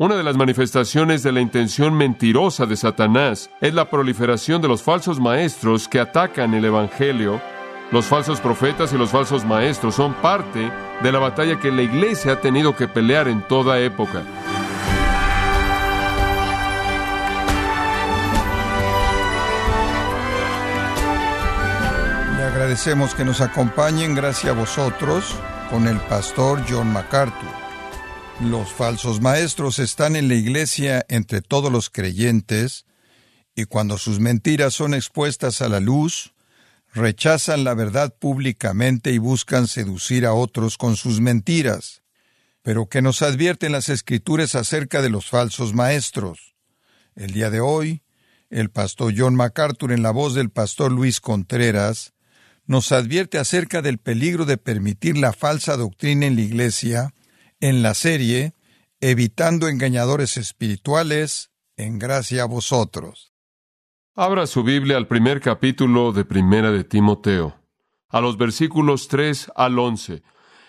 Una de las manifestaciones de la intención mentirosa de Satanás es la proliferación de los falsos maestros que atacan el Evangelio. Los falsos profetas y los falsos maestros son parte de la batalla que la iglesia ha tenido que pelear en toda época. Le agradecemos que nos acompañen, gracias a vosotros, con el pastor John MacArthur. Los falsos maestros están en la iglesia entre todos los creyentes, y cuando sus mentiras son expuestas a la luz, rechazan la verdad públicamente y buscan seducir a otros con sus mentiras. Pero que nos advierten las escrituras acerca de los falsos maestros. El día de hoy, el pastor John MacArthur, en la voz del pastor Luis Contreras, nos advierte acerca del peligro de permitir la falsa doctrina en la iglesia en la serie Evitando engañadores espirituales, en gracia a vosotros. Abra su Biblia al primer capítulo de Primera de Timoteo, a los versículos 3 al 11.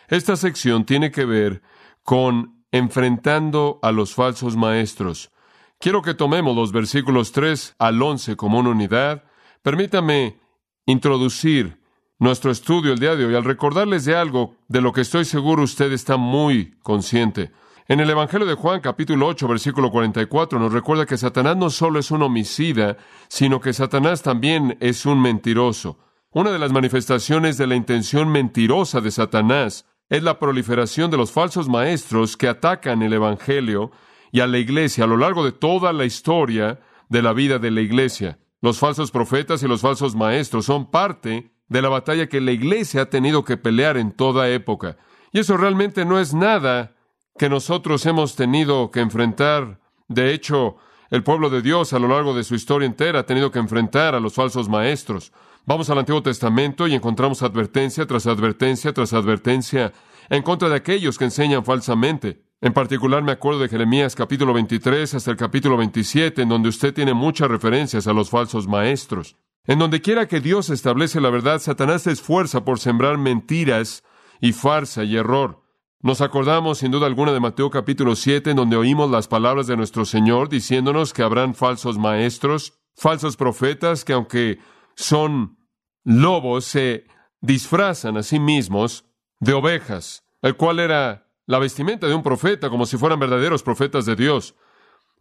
Esta sección tiene que ver con enfrentando a los falsos maestros. Quiero que tomemos los versículos 3 al 11 como una unidad. Permítame introducir nuestro estudio el día de hoy al recordarles de algo de lo que estoy seguro usted está muy consciente. En el Evangelio de Juan capítulo 8 versículo 44 nos recuerda que Satanás no solo es un homicida, sino que Satanás también es un mentiroso. Una de las manifestaciones de la intención mentirosa de Satanás es la proliferación de los falsos maestros que atacan el Evangelio y a la iglesia a lo largo de toda la historia de la vida de la iglesia. Los falsos profetas y los falsos maestros son parte de la batalla que la iglesia ha tenido que pelear en toda época. Y eso realmente no es nada que nosotros hemos tenido que enfrentar. De hecho, el pueblo de Dios a lo largo de su historia entera ha tenido que enfrentar a los falsos maestros. Vamos al Antiguo Testamento y encontramos advertencia tras advertencia tras advertencia en contra de aquellos que enseñan falsamente. En particular me acuerdo de Jeremías capítulo 23 hasta el capítulo 27, en donde usted tiene muchas referencias a los falsos maestros. En donde quiera que Dios establece la verdad, Satanás se esfuerza por sembrar mentiras y farsa y error. Nos acordamos sin duda alguna de Mateo capítulo 7, en donde oímos las palabras de nuestro Señor diciéndonos que habrán falsos maestros, falsos profetas, que aunque son lobos, se disfrazan a sí mismos de ovejas, el cual era la vestimenta de un profeta, como si fueran verdaderos profetas de Dios.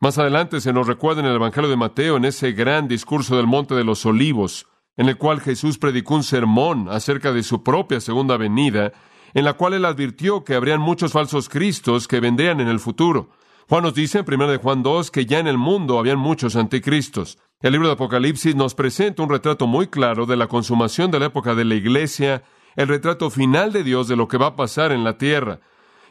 Más adelante se nos recuerda en el Evangelio de Mateo, en ese gran discurso del Monte de los Olivos, en el cual Jesús predicó un sermón acerca de su propia segunda venida, en la cual él advirtió que habrían muchos falsos cristos que vendrían en el futuro. Juan nos dice en 1 de Juan 2 que ya en el mundo habían muchos anticristos. El libro de Apocalipsis nos presenta un retrato muy claro de la consumación de la época de la iglesia, el retrato final de Dios de lo que va a pasar en la tierra.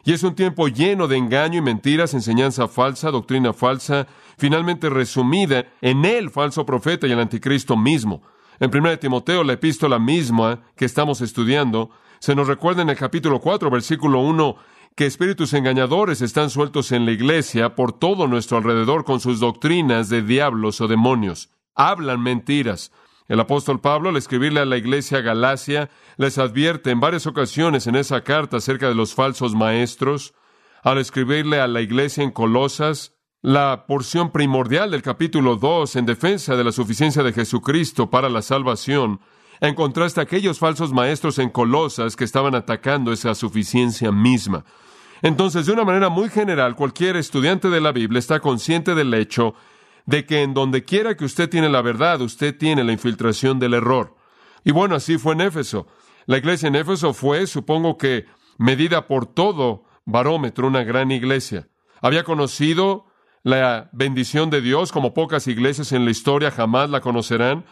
Y es un tiempo lleno de engaño y mentiras, enseñanza falsa, doctrina falsa, finalmente resumida en el falso profeta y el anticristo mismo. En 1 Timoteo, la epístola misma que estamos estudiando, se nos recuerda en el capítulo 4, versículo 1, que espíritus engañadores están sueltos en la iglesia por todo nuestro alrededor con sus doctrinas de diablos o demonios. Hablan mentiras. El apóstol Pablo, al escribirle a la iglesia Galacia, les advierte en varias ocasiones en esa carta acerca de los falsos maestros. Al escribirle a la iglesia en Colosas, la porción primordial del capítulo 2 en defensa de la suficiencia de Jesucristo para la salvación, en contraste a aquellos falsos maestros en Colosas que estaban atacando esa suficiencia misma. Entonces, de una manera muy general, cualquier estudiante de la Biblia está consciente del hecho de que en donde quiera que usted tiene la verdad, usted tiene la infiltración del error. Y bueno, así fue en Éfeso. La iglesia en Éfeso fue, supongo que, medida por todo barómetro, una gran iglesia. Había conocido la bendición de Dios como pocas iglesias en la historia jamás la conocerán.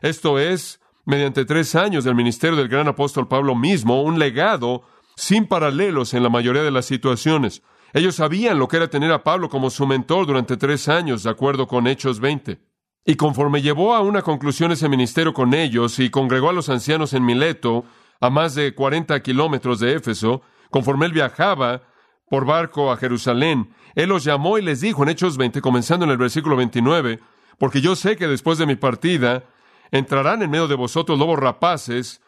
Esto es, mediante tres años del ministerio del gran apóstol Pablo mismo, un legado sin paralelos en la mayoría de las situaciones. Ellos sabían lo que era tener a Pablo como su mentor durante tres años, de acuerdo con Hechos 20. Y conforme llevó a una conclusión ese ministerio con ellos y congregó a los ancianos en Mileto, a más de 40 kilómetros de Éfeso, conforme él viajaba por barco a Jerusalén, él los llamó y les dijo en Hechos 20, comenzando en el versículo 29, porque yo sé que después de mi partida entrarán en medio de vosotros lobos rapaces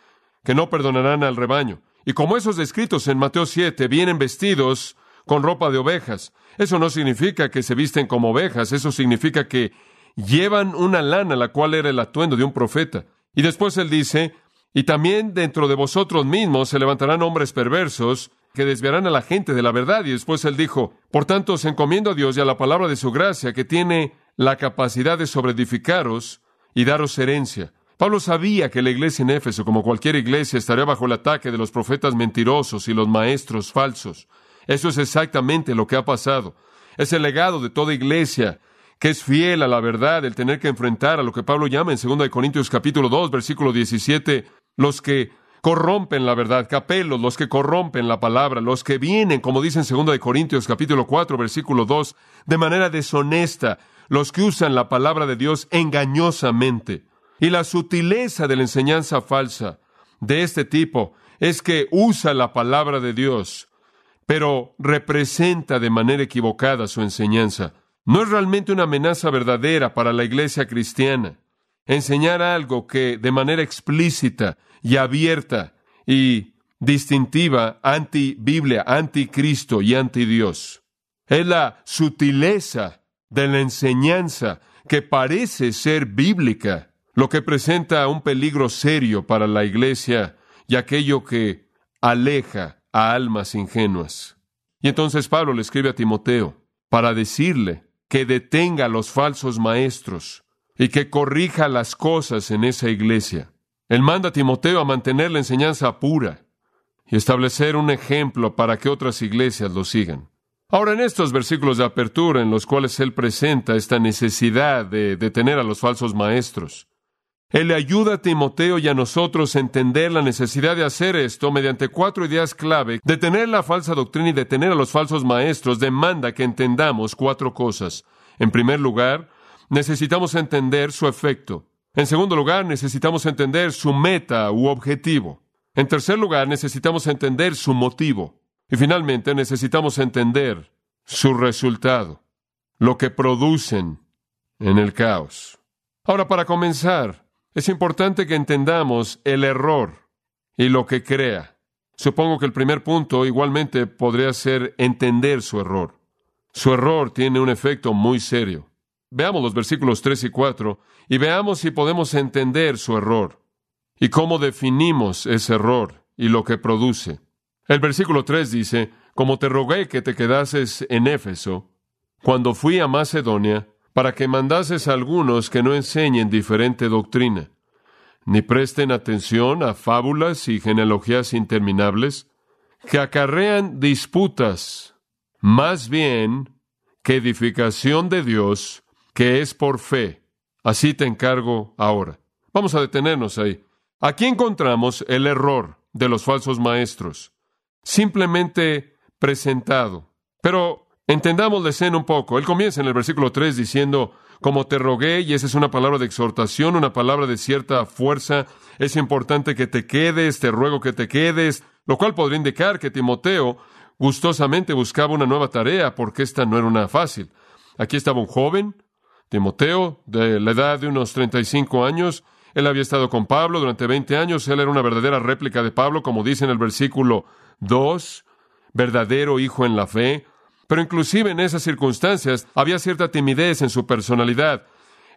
que no perdonarán al rebaño. Y como esos descritos en Mateo 7 vienen vestidos con ropa de ovejas. Eso no significa que se visten como ovejas, eso significa que llevan una lana, la cual era el atuendo de un profeta. Y después él dice, y también dentro de vosotros mismos se levantarán hombres perversos que desviarán a la gente de la verdad. Y después él dijo, por tanto os encomiendo a Dios y a la palabra de su gracia, que tiene la capacidad de sobreedificaros y daros herencia. Pablo sabía que la iglesia en Éfeso, como cualquier iglesia, estaría bajo el ataque de los profetas mentirosos y los maestros falsos. Eso es exactamente lo que ha pasado. Es el legado de toda iglesia que es fiel a la verdad, el tener que enfrentar a lo que Pablo llama en 2 Corintios capítulo 2, versículo 17, los que corrompen la verdad, capelos, los que corrompen la palabra, los que vienen, como dice en 2 Corintios capítulo 4, versículo 2, de manera deshonesta, los que usan la palabra de Dios engañosamente. Y la sutileza de la enseñanza falsa de este tipo es que usa la palabra de Dios, pero representa de manera equivocada su enseñanza. No es realmente una amenaza verdadera para la iglesia cristiana. Enseñar algo que de manera explícita y abierta y distintiva anti-Biblia, anti-Cristo y anti-Dios. Es la sutileza de la enseñanza que parece ser bíblica, lo que presenta un peligro serio para la iglesia y aquello que aleja a almas ingenuas. Y entonces Pablo le escribe a Timoteo para decirle que detenga a los falsos maestros y que corrija las cosas en esa iglesia. Él manda a Timoteo a mantener la enseñanza pura y establecer un ejemplo para que otras iglesias lo sigan. Ahora, en estos versículos de apertura en los cuales él presenta esta necesidad de detener a los falsos maestros, él le ayuda a Timoteo y a nosotros a entender la necesidad de hacer esto mediante cuatro ideas clave. Detener la falsa doctrina y detener a los falsos maestros demanda que entendamos cuatro cosas. En primer lugar, necesitamos entender su efecto. En segundo lugar, necesitamos entender su meta u objetivo. En tercer lugar, necesitamos entender su motivo. Y finalmente necesitamos entender su resultado, lo que producen en el caos. Ahora, para comenzar, es importante que entendamos el error y lo que crea. Supongo que el primer punto igualmente podría ser entender su error. Su error tiene un efecto muy serio. Veamos los versículos 3 y 4 y veamos si podemos entender su error y cómo definimos ese error y lo que produce. El versículo 3 dice, como te rogué que te quedases en Éfeso, cuando fui a Macedonia, para que mandases a algunos que no enseñen diferente doctrina, ni presten atención a fábulas y genealogías interminables, que acarrean disputas, más bien que edificación de Dios, que es por fe. Así te encargo ahora. Vamos a detenernos ahí. Aquí encontramos el error de los falsos maestros simplemente presentado. Pero entendamos la escena un poco. Él comienza en el versículo 3 diciendo, como te rogué, y esa es una palabra de exhortación, una palabra de cierta fuerza, es importante que te quedes, te ruego que te quedes, lo cual podría indicar que Timoteo gustosamente buscaba una nueva tarea, porque esta no era una fácil. Aquí estaba un joven, Timoteo, de la edad de unos 35 años, él había estado con Pablo durante 20 años, él era una verdadera réplica de Pablo, como dice en el versículo Dos, verdadero hijo en la fe. Pero inclusive en esas circunstancias había cierta timidez en su personalidad.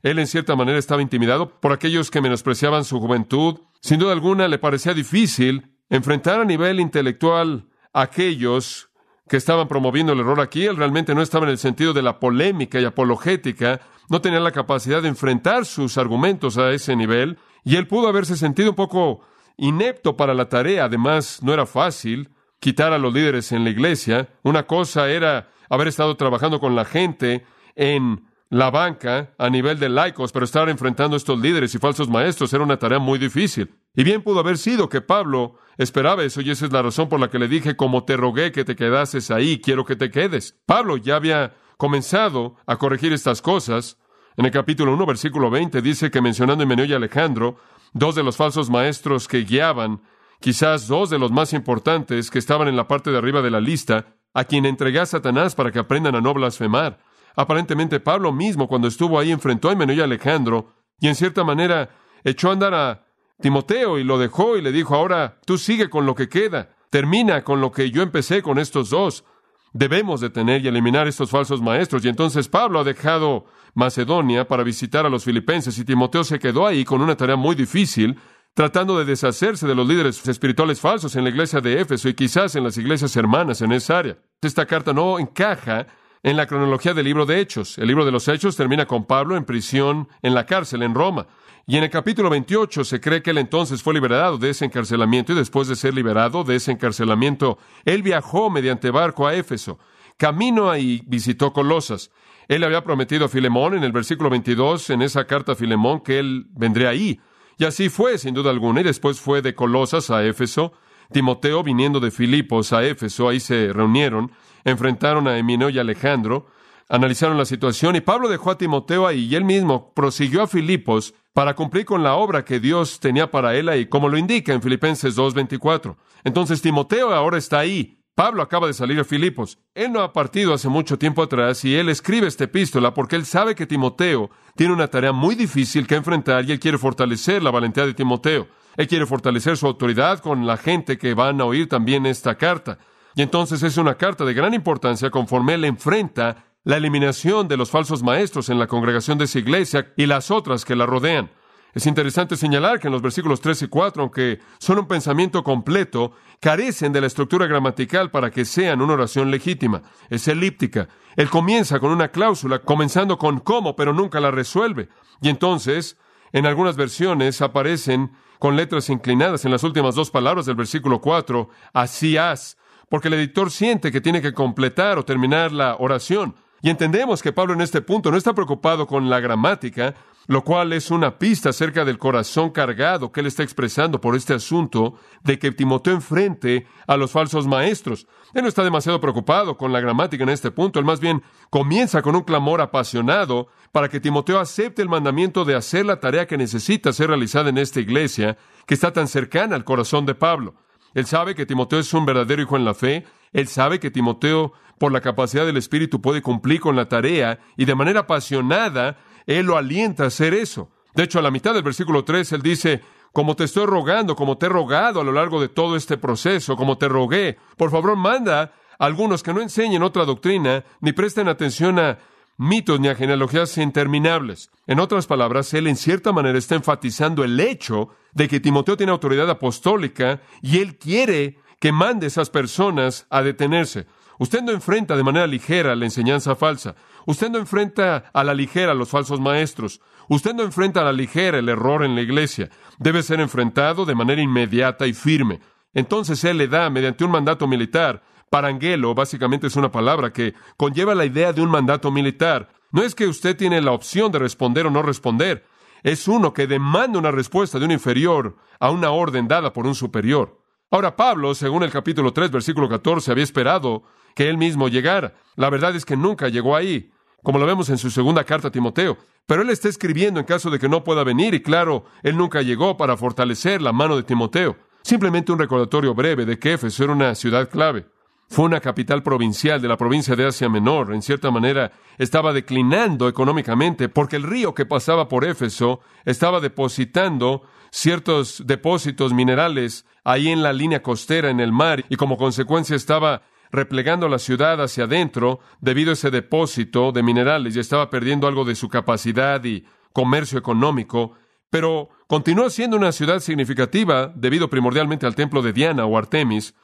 Él en cierta manera estaba intimidado por aquellos que menospreciaban su juventud. Sin duda alguna le parecía difícil enfrentar a nivel intelectual a aquellos que estaban promoviendo el error aquí. Él realmente no estaba en el sentido de la polémica y apologética, no tenía la capacidad de enfrentar sus argumentos a ese nivel, y él pudo haberse sentido un poco inepto para la tarea. Además, no era fácil quitar a los líderes en la iglesia. Una cosa era haber estado trabajando con la gente en la banca a nivel de laicos, pero estar enfrentando a estos líderes y falsos maestros era una tarea muy difícil. Y bien pudo haber sido que Pablo esperaba eso, y esa es la razón por la que le dije, como te rogué que te quedases ahí, quiero que te quedes. Pablo ya había comenzado a corregir estas cosas. En el capítulo 1, versículo 20, dice que mencionando en y Alejandro, dos de los falsos maestros que guiaban, quizás dos de los más importantes que estaban en la parte de arriba de la lista, a quien entregué a Satanás para que aprendan a no blasfemar. Aparentemente Pablo mismo, cuando estuvo ahí, enfrentó a Menú y Alejandro, y en cierta manera echó a andar a Timoteo y lo dejó y le dijo, ahora tú sigue con lo que queda, termina con lo que yo empecé con estos dos. Debemos detener y eliminar estos falsos maestros. Y entonces Pablo ha dejado Macedonia para visitar a los filipenses y Timoteo se quedó ahí con una tarea muy difícil, tratando de deshacerse de los líderes espirituales falsos en la iglesia de Éfeso y quizás en las iglesias hermanas en esa área. Esta carta no encaja en la cronología del libro de Hechos. El libro de los Hechos termina con Pablo en prisión en la cárcel en Roma. Y en el capítulo 28 se cree que él entonces fue liberado de ese encarcelamiento y después de ser liberado de ese encarcelamiento, él viajó mediante barco a Éfeso. Camino ahí visitó Colosas. Él había prometido a Filemón en el versículo 22, en esa carta a Filemón, que él vendría ahí. Y así fue, sin duda alguna, y después fue de Colosas a Éfeso. Timoteo, viniendo de Filipos a Éfeso, ahí se reunieron, enfrentaron a Emineo y Alejandro, analizaron la situación, y Pablo dejó a Timoteo ahí, y él mismo prosiguió a Filipos para cumplir con la obra que Dios tenía para él ahí, como lo indica en Filipenses 2.24. Entonces Timoteo ahora está ahí. Pablo acaba de salir a Filipos. Él no ha partido hace mucho tiempo atrás y él escribe esta epístola porque él sabe que Timoteo tiene una tarea muy difícil que enfrentar y él quiere fortalecer la valentía de Timoteo. Él quiere fortalecer su autoridad con la gente que van a oír también esta carta. Y entonces es una carta de gran importancia conforme él enfrenta la eliminación de los falsos maestros en la congregación de esa iglesia y las otras que la rodean. Es interesante señalar que en los versículos 3 y 4, aunque son un pensamiento completo, carecen de la estructura gramatical para que sean una oración legítima. Es elíptica. Él comienza con una cláusula, comenzando con cómo, pero nunca la resuelve. Y entonces, en algunas versiones aparecen con letras inclinadas en las últimas dos palabras del versículo 4, así has, porque el editor siente que tiene que completar o terminar la oración. Y entendemos que Pablo en este punto no está preocupado con la gramática, lo cual es una pista acerca del corazón cargado que él está expresando por este asunto de que Timoteo enfrente a los falsos maestros. Él no está demasiado preocupado con la gramática en este punto, él más bien comienza con un clamor apasionado para que Timoteo acepte el mandamiento de hacer la tarea que necesita ser realizada en esta iglesia, que está tan cercana al corazón de Pablo. Él sabe que Timoteo es un verdadero hijo en la fe, él sabe que Timoteo, por la capacidad del Espíritu, puede cumplir con la tarea y de manera apasionada, él lo alienta a hacer eso. De hecho, a la mitad del versículo 3, él dice, como te estoy rogando, como te he rogado a lo largo de todo este proceso, como te rogué, por favor manda a algunos que no enseñen otra doctrina, ni presten atención a mitos ni a genealogías interminables. En otras palabras, él en cierta manera está enfatizando el hecho de que Timoteo tiene autoridad apostólica y él quiere que mande esas personas a detenerse. Usted no enfrenta de manera ligera la enseñanza falsa. Usted no enfrenta a la ligera los falsos maestros. Usted no enfrenta a la ligera el error en la iglesia. Debe ser enfrentado de manera inmediata y firme. Entonces Él le da, mediante un mandato militar, parangelo, básicamente es una palabra que conlleva la idea de un mandato militar. No es que usted tiene la opción de responder o no responder. Es uno que demanda una respuesta de un inferior a una orden dada por un superior. Ahora Pablo, según el capítulo 3, versículo 14, había esperado que él mismo llegara. La verdad es que nunca llegó ahí, como lo vemos en su segunda carta a Timoteo. Pero él está escribiendo en caso de que no pueda venir y claro, él nunca llegó para fortalecer la mano de Timoteo. Simplemente un recordatorio breve de que Éfeso era una ciudad clave. Fue una capital provincial de la provincia de Asia Menor. En cierta manera, estaba declinando económicamente porque el río que pasaba por Éfeso estaba depositando ciertos depósitos minerales ahí en la línea costera, en el mar, y como consecuencia estaba replegando la ciudad hacia adentro debido a ese depósito de minerales y estaba perdiendo algo de su capacidad y comercio económico, pero continuó siendo una ciudad significativa debido primordialmente al templo de Diana o Artemis.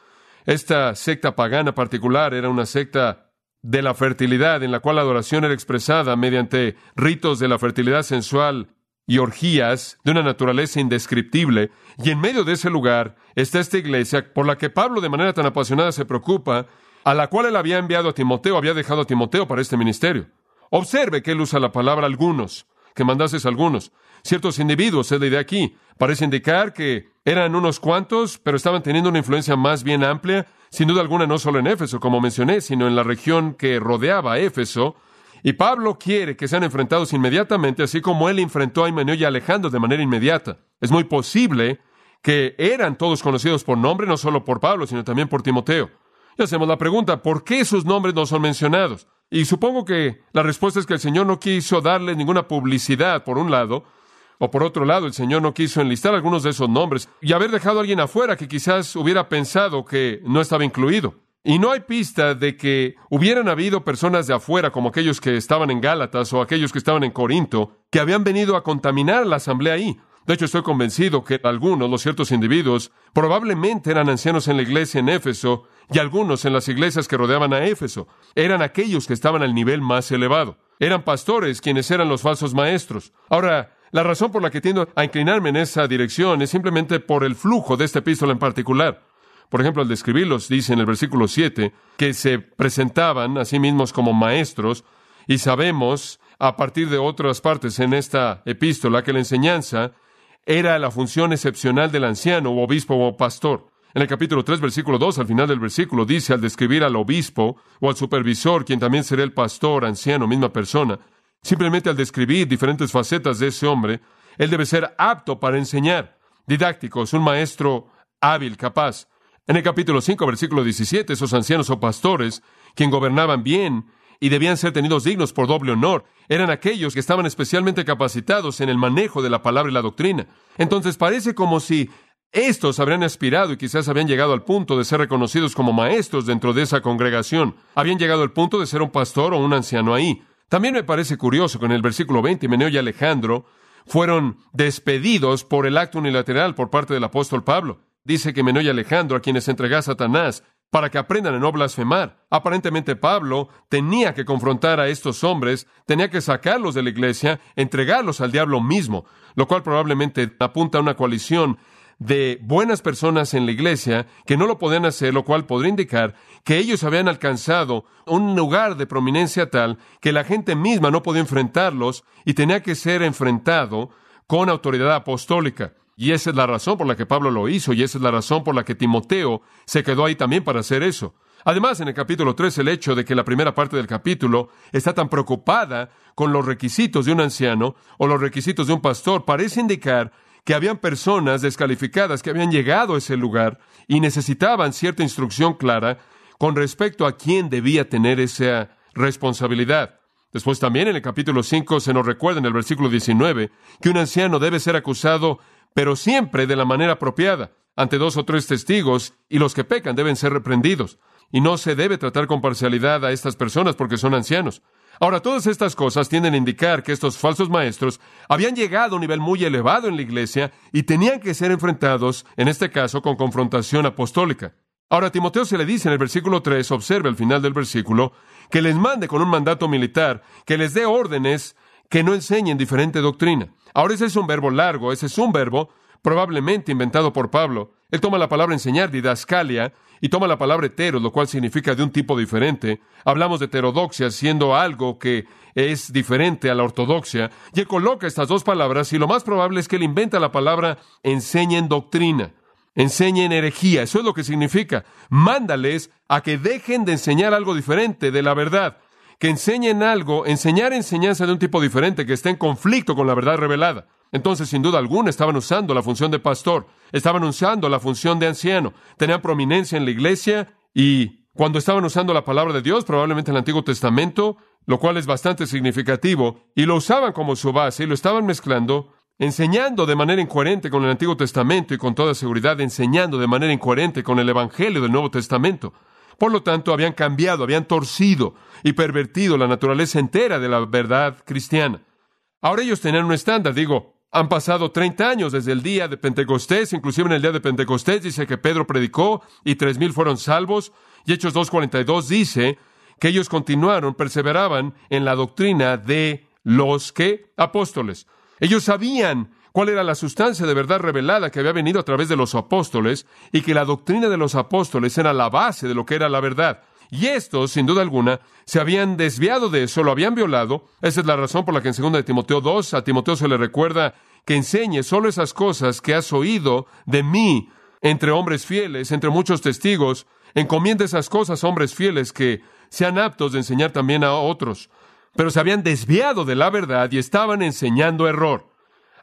Esta secta pagana particular era una secta de la fertilidad en la cual la adoración era expresada mediante ritos de la fertilidad sensual y orgías de una naturaleza indescriptible, y en medio de ese lugar está esta iglesia por la que Pablo de manera tan apasionada se preocupa, a la cual él había enviado a Timoteo, había dejado a Timoteo para este ministerio. Observe que él usa la palabra algunos, que mandases algunos. Ciertos individuos, es la idea aquí, parece indicar que eran unos cuantos, pero estaban teniendo una influencia más bien amplia, sin duda alguna no solo en Éfeso, como mencioné, sino en la región que rodeaba Éfeso, y Pablo quiere que sean enfrentados inmediatamente, así como él enfrentó a Himeneo y Alejandro de manera inmediata. Es muy posible que eran todos conocidos por nombre, no solo por Pablo, sino también por Timoteo. Y hacemos la pregunta, ¿por qué sus nombres no son mencionados? Y supongo que la respuesta es que el Señor no quiso darle ninguna publicidad, por un lado, o por otro lado, el Señor no quiso enlistar algunos de esos nombres y haber dejado a alguien afuera que quizás hubiera pensado que no estaba incluido. Y no hay pista de que hubieran habido personas de afuera, como aquellos que estaban en Gálatas o aquellos que estaban en Corinto, que habían venido a contaminar la asamblea ahí. De hecho, estoy convencido que algunos, los ciertos individuos, probablemente eran ancianos en la iglesia en Éfeso y algunos en las iglesias que rodeaban a Éfeso. Eran aquellos que estaban al nivel más elevado. Eran pastores quienes eran los falsos maestros. Ahora, la razón por la que tiendo a inclinarme en esa dirección es simplemente por el flujo de esta epístola en particular. Por ejemplo, al describirlos, dice en el versículo 7 que se presentaban a sí mismos como maestros y sabemos a partir de otras partes en esta epístola que la enseñanza era la función excepcional del anciano o obispo o pastor. En el capítulo 3, versículo 2, al final del versículo, dice al describir al obispo o al supervisor, quien también será el pastor, anciano, misma persona, simplemente al describir diferentes facetas de ese hombre, él debe ser apto para enseñar, didáctico, es un maestro hábil, capaz. En el capítulo 5, versículo 17, esos ancianos o pastores, quien gobernaban bien y debían ser tenidos dignos por doble honor, eran aquellos que estaban especialmente capacitados en el manejo de la palabra y la doctrina. Entonces parece como si estos habrían aspirado y quizás habían llegado al punto de ser reconocidos como maestros dentro de esa congregación. Habían llegado al punto de ser un pastor o un anciano ahí. También me parece curioso que en el versículo 20 Meneo y Alejandro fueron despedidos por el acto unilateral por parte del apóstol Pablo. Dice que Meneo y Alejandro, a quienes entregó a Satanás, para que aprendan a no blasfemar. Aparentemente Pablo tenía que confrontar a estos hombres, tenía que sacarlos de la iglesia, entregarlos al diablo mismo, lo cual probablemente apunta a una coalición de buenas personas en la iglesia que no lo podían hacer, lo cual podría indicar que ellos habían alcanzado un lugar de prominencia tal que la gente misma no podía enfrentarlos y tenía que ser enfrentado con autoridad apostólica. Y esa es la razón por la que Pablo lo hizo y esa es la razón por la que Timoteo se quedó ahí también para hacer eso. Además, en el capítulo 3, el hecho de que la primera parte del capítulo está tan preocupada con los requisitos de un anciano o los requisitos de un pastor parece indicar que habían personas descalificadas que habían llegado a ese lugar y necesitaban cierta instrucción clara con respecto a quién debía tener esa responsabilidad. Después también en el capítulo 5 se nos recuerda en el versículo 19 que un anciano debe ser acusado pero siempre de la manera apropiada, ante dos o tres testigos, y los que pecan deben ser reprendidos. Y no se debe tratar con parcialidad a estas personas porque son ancianos. Ahora, todas estas cosas tienden a indicar que estos falsos maestros habían llegado a un nivel muy elevado en la iglesia y tenían que ser enfrentados, en este caso, con confrontación apostólica. Ahora, a Timoteo se le dice en el versículo 3, observe al final del versículo, que les mande con un mandato militar, que les dé órdenes que no enseñen diferente doctrina. Ahora ese es un verbo largo, ese es un verbo probablemente inventado por Pablo. Él toma la palabra enseñar, didascalia, y toma la palabra hetero, lo cual significa de un tipo diferente. Hablamos de heterodoxia siendo algo que es diferente a la ortodoxia, y él coloca estas dos palabras, y lo más probable es que él inventa la palabra enseñen doctrina, enseñen herejía, eso es lo que significa. Mándales a que dejen de enseñar algo diferente de la verdad que enseñen algo, enseñar enseñanza de un tipo diferente que esté en conflicto con la verdad revelada. Entonces, sin duda alguna, estaban usando la función de pastor, estaban usando la función de anciano, tenían prominencia en la iglesia y cuando estaban usando la palabra de Dios, probablemente en el Antiguo Testamento, lo cual es bastante significativo, y lo usaban como su base y lo estaban mezclando, enseñando de manera incoherente con el Antiguo Testamento y con toda seguridad enseñando de manera incoherente con el Evangelio del Nuevo Testamento. Por lo tanto, habían cambiado, habían torcido y pervertido la naturaleza entera de la verdad cristiana. Ahora ellos tenían un estándar, digo, han pasado 30 años desde el día de Pentecostés, inclusive en el día de Pentecostés dice que Pedro predicó y tres mil fueron salvos, y Hechos 2.42 dice que ellos continuaron, perseveraban en la doctrina de los que apóstoles. Ellos sabían cuál era la sustancia de verdad revelada que había venido a través de los apóstoles y que la doctrina de los apóstoles era la base de lo que era la verdad. Y estos, sin duda alguna, se habían desviado de eso, lo habían violado. Esa es la razón por la que en 2 de Timoteo 2 a Timoteo se le recuerda que enseñe solo esas cosas que has oído de mí entre hombres fieles, entre muchos testigos. Encomienda esas cosas a hombres fieles que sean aptos de enseñar también a otros. Pero se habían desviado de la verdad y estaban enseñando error.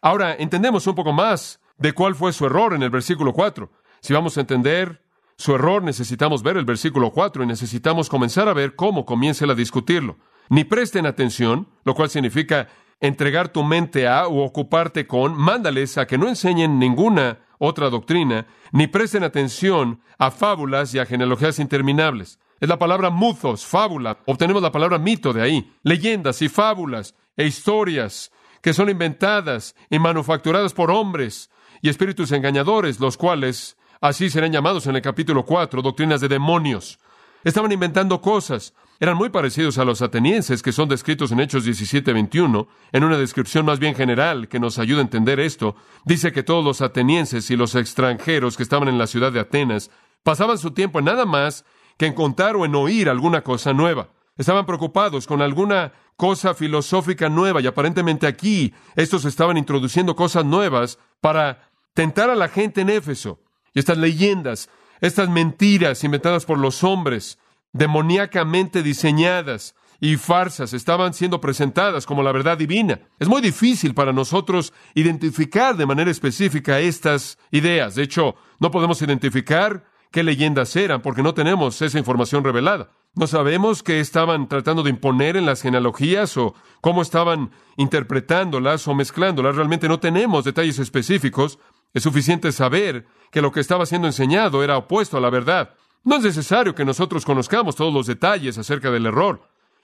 Ahora, entendemos un poco más de cuál fue su error en el versículo 4. Si vamos a entender su error, necesitamos ver el versículo 4 y necesitamos comenzar a ver cómo comienza a discutirlo. Ni presten atención, lo cual significa entregar tu mente a o ocuparte con, mándales a que no enseñen ninguna otra doctrina, ni presten atención a fábulas y a genealogías interminables. Es la palabra muthos, fábula. Obtenemos la palabra mito de ahí. Leyendas y fábulas e historias que son inventadas y manufacturadas por hombres y espíritus engañadores, los cuales así serán llamados en el capítulo 4, doctrinas de demonios. Estaban inventando cosas. Eran muy parecidos a los atenienses que son descritos en Hechos 17-21, en una descripción más bien general que nos ayuda a entender esto. Dice que todos los atenienses y los extranjeros que estaban en la ciudad de Atenas pasaban su tiempo en nada más que en contar o en oír alguna cosa nueva. Estaban preocupados con alguna cosa filosófica nueva y aparentemente aquí estos estaban introduciendo cosas nuevas para tentar a la gente en Éfeso. Y estas leyendas estas mentiras inventadas por los hombres, demoníacamente diseñadas y farsas, estaban siendo presentadas como la verdad divina. Es muy difícil para nosotros identificar de manera específica estas ideas. De hecho, no podemos identificar qué leyendas eran porque no tenemos esa información revelada. No sabemos qué estaban tratando de imponer en las genealogías o cómo estaban interpretándolas o mezclándolas. Realmente no tenemos detalles específicos. Es suficiente saber que lo que estaba siendo enseñado era opuesto a la verdad. No es necesario que nosotros conozcamos todos los detalles acerca del error,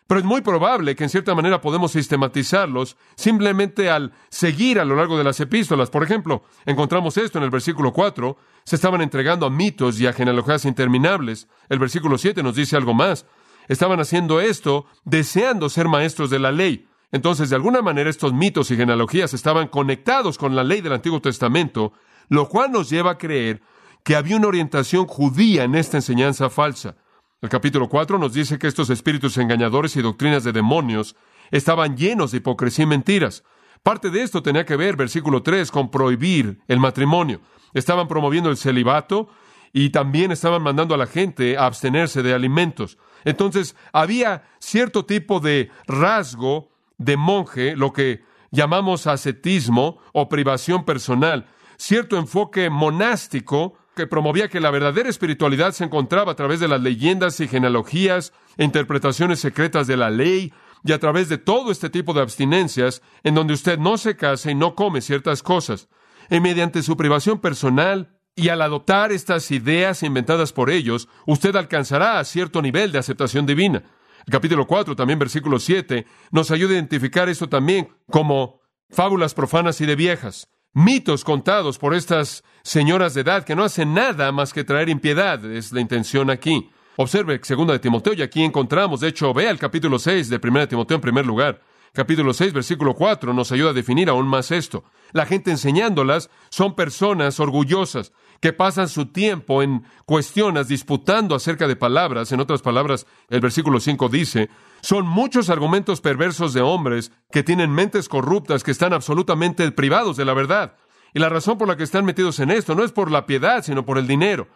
pero es muy probable que en cierta manera podemos sistematizarlos simplemente al seguir a lo largo de las epístolas. Por ejemplo, encontramos esto en el versículo 4, se estaban entregando a mitos y a genealogías interminables. El versículo 7 nos dice algo más. Estaban haciendo esto deseando ser maestros de la ley. Entonces, de alguna manera, estos mitos y genealogías estaban conectados con la ley del Antiguo Testamento lo cual nos lleva a creer que había una orientación judía en esta enseñanza falsa. El capítulo 4 nos dice que estos espíritus engañadores y doctrinas de demonios estaban llenos de hipocresía y mentiras. Parte de esto tenía que ver, versículo 3, con prohibir el matrimonio. Estaban promoviendo el celibato y también estaban mandando a la gente a abstenerse de alimentos. Entonces, había cierto tipo de rasgo de monje, lo que llamamos ascetismo o privación personal, cierto enfoque monástico que promovía que la verdadera espiritualidad se encontraba a través de las leyendas y genealogías e interpretaciones secretas de la ley y a través de todo este tipo de abstinencias en donde usted no se casa y no come ciertas cosas. Y mediante su privación personal y al adoptar estas ideas inventadas por ellos, usted alcanzará cierto nivel de aceptación divina. El capítulo 4, también versículo 7, nos ayuda a identificar esto también como fábulas profanas y de viejas mitos contados por estas señoras de edad que no hacen nada más que traer impiedad, es la intención aquí. Observe segunda de Timoteo y aquí encontramos, de hecho, vea el capítulo 6 de primera de Timoteo en primer lugar. Capítulo 6, versículo 4 nos ayuda a definir aún más esto. La gente enseñándolas son personas orgullosas que pasan su tiempo en cuestiones disputando acerca de palabras. En otras palabras, el versículo 5 dice, son muchos argumentos perversos de hombres que tienen mentes corruptas, que están absolutamente privados de la verdad. Y la razón por la que están metidos en esto no es por la piedad, sino por el dinero.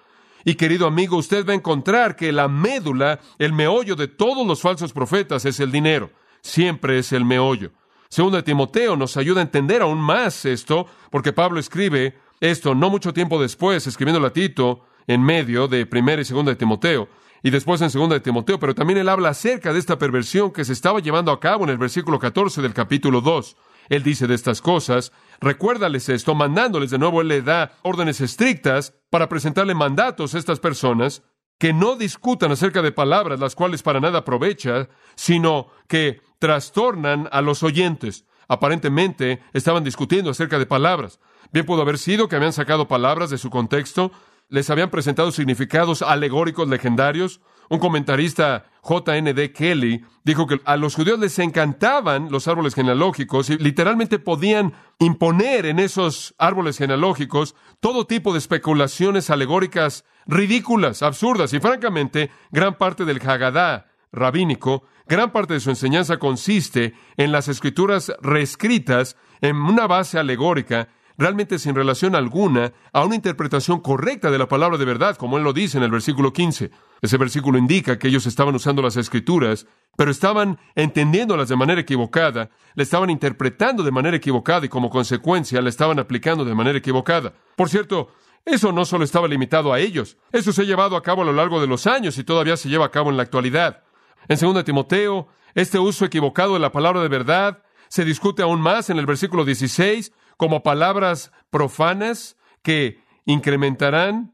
Y querido amigo, usted va a encontrar que la médula, el meollo de todos los falsos profetas es el dinero. Siempre es el meollo. Segundo de Timoteo nos ayuda a entender aún más esto, porque Pablo escribe esto no mucho tiempo después, escribiendo a Tito en medio de primera y segunda de Timoteo y después en segunda de Timoteo, pero también él habla acerca de esta perversión que se estaba llevando a cabo en el versículo 14 del capítulo 2. Él dice de estas cosas, recuérdales esto, mandándoles de nuevo, él le da órdenes estrictas para presentarle mandatos a estas personas que no discutan acerca de palabras las cuales para nada aprovecha, sino que trastornan a los oyentes. Aparentemente estaban discutiendo acerca de palabras. Bien pudo haber sido que habían sacado palabras de su contexto, les habían presentado significados alegóricos legendarios. Un comentarista, J.N.D. Kelly, dijo que a los judíos les encantaban los árboles genealógicos y literalmente podían imponer en esos árboles genealógicos todo tipo de especulaciones alegóricas ridículas, absurdas y francamente gran parte del Haggadah rabínico, gran parte de su enseñanza consiste en las escrituras reescritas en una base alegórica realmente sin relación alguna a una interpretación correcta de la palabra de verdad, como él lo dice en el versículo 15. Ese versículo indica que ellos estaban usando las escrituras, pero estaban entendiéndolas de manera equivocada, le estaban interpretando de manera equivocada y como consecuencia la estaban aplicando de manera equivocada. Por cierto, eso no solo estaba limitado a ellos, eso se ha llevado a cabo a lo largo de los años y todavía se lleva a cabo en la actualidad. En 2 Timoteo, este uso equivocado de la palabra de verdad se discute aún más en el versículo 16 como palabras profanas que incrementarán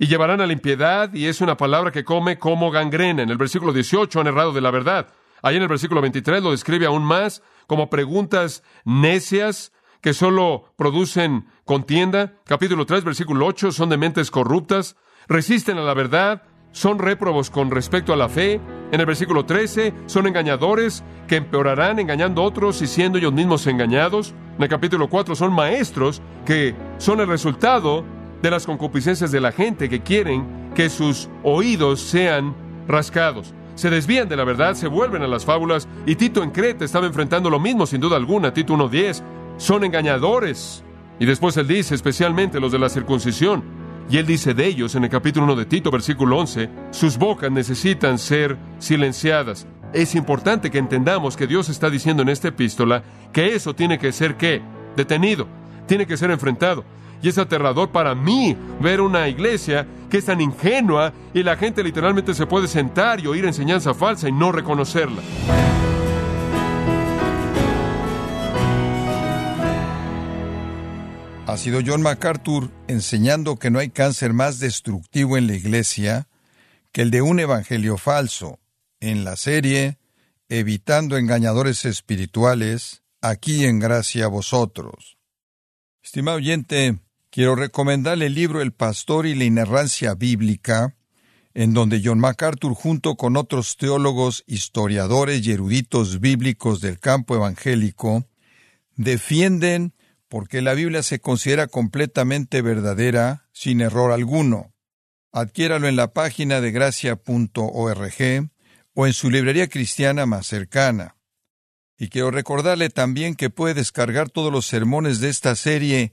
y llevarán a la impiedad, y es una palabra que come como gangrena. En el versículo 18 han errado de la verdad. Ahí en el versículo 23 lo describe aún más como preguntas necias que solo producen contienda. Capítulo 3, versículo 8, son de mentes corruptas, resisten a la verdad, son réprobos con respecto a la fe. En el versículo 13, son engañadores que empeorarán engañando a otros y siendo ellos mismos engañados. En el capítulo 4 son maestros que son el resultado de las concupiscencias de la gente que quieren que sus oídos sean rascados. Se desvían de la verdad, se vuelven a las fábulas y Tito en Creta estaba enfrentando lo mismo sin duda alguna. Tito 1.10, son engañadores. Y después él dice, especialmente los de la circuncisión, y él dice de ellos en el capítulo 1 de Tito, versículo 11, sus bocas necesitan ser silenciadas. Es importante que entendamos que Dios está diciendo en esta epístola que eso tiene que ser qué? Detenido, tiene que ser enfrentado. Y es aterrador para mí ver una iglesia que es tan ingenua y la gente literalmente se puede sentar y oír enseñanza falsa y no reconocerla. Ha sido John MacArthur enseñando que no hay cáncer más destructivo en la iglesia que el de un evangelio falso, en la serie Evitando engañadores espirituales, aquí en gracia a vosotros. Estimado oyente, quiero recomendarle el libro El pastor y la inerrancia bíblica, en donde John MacArthur junto con otros teólogos, historiadores y eruditos bíblicos del campo evangélico defienden porque la Biblia se considera completamente verdadera sin error alguno. Adquiéralo en la página de gracia.org o en su librería cristiana más cercana. Y quiero recordarle también que puede descargar todos los sermones de esta serie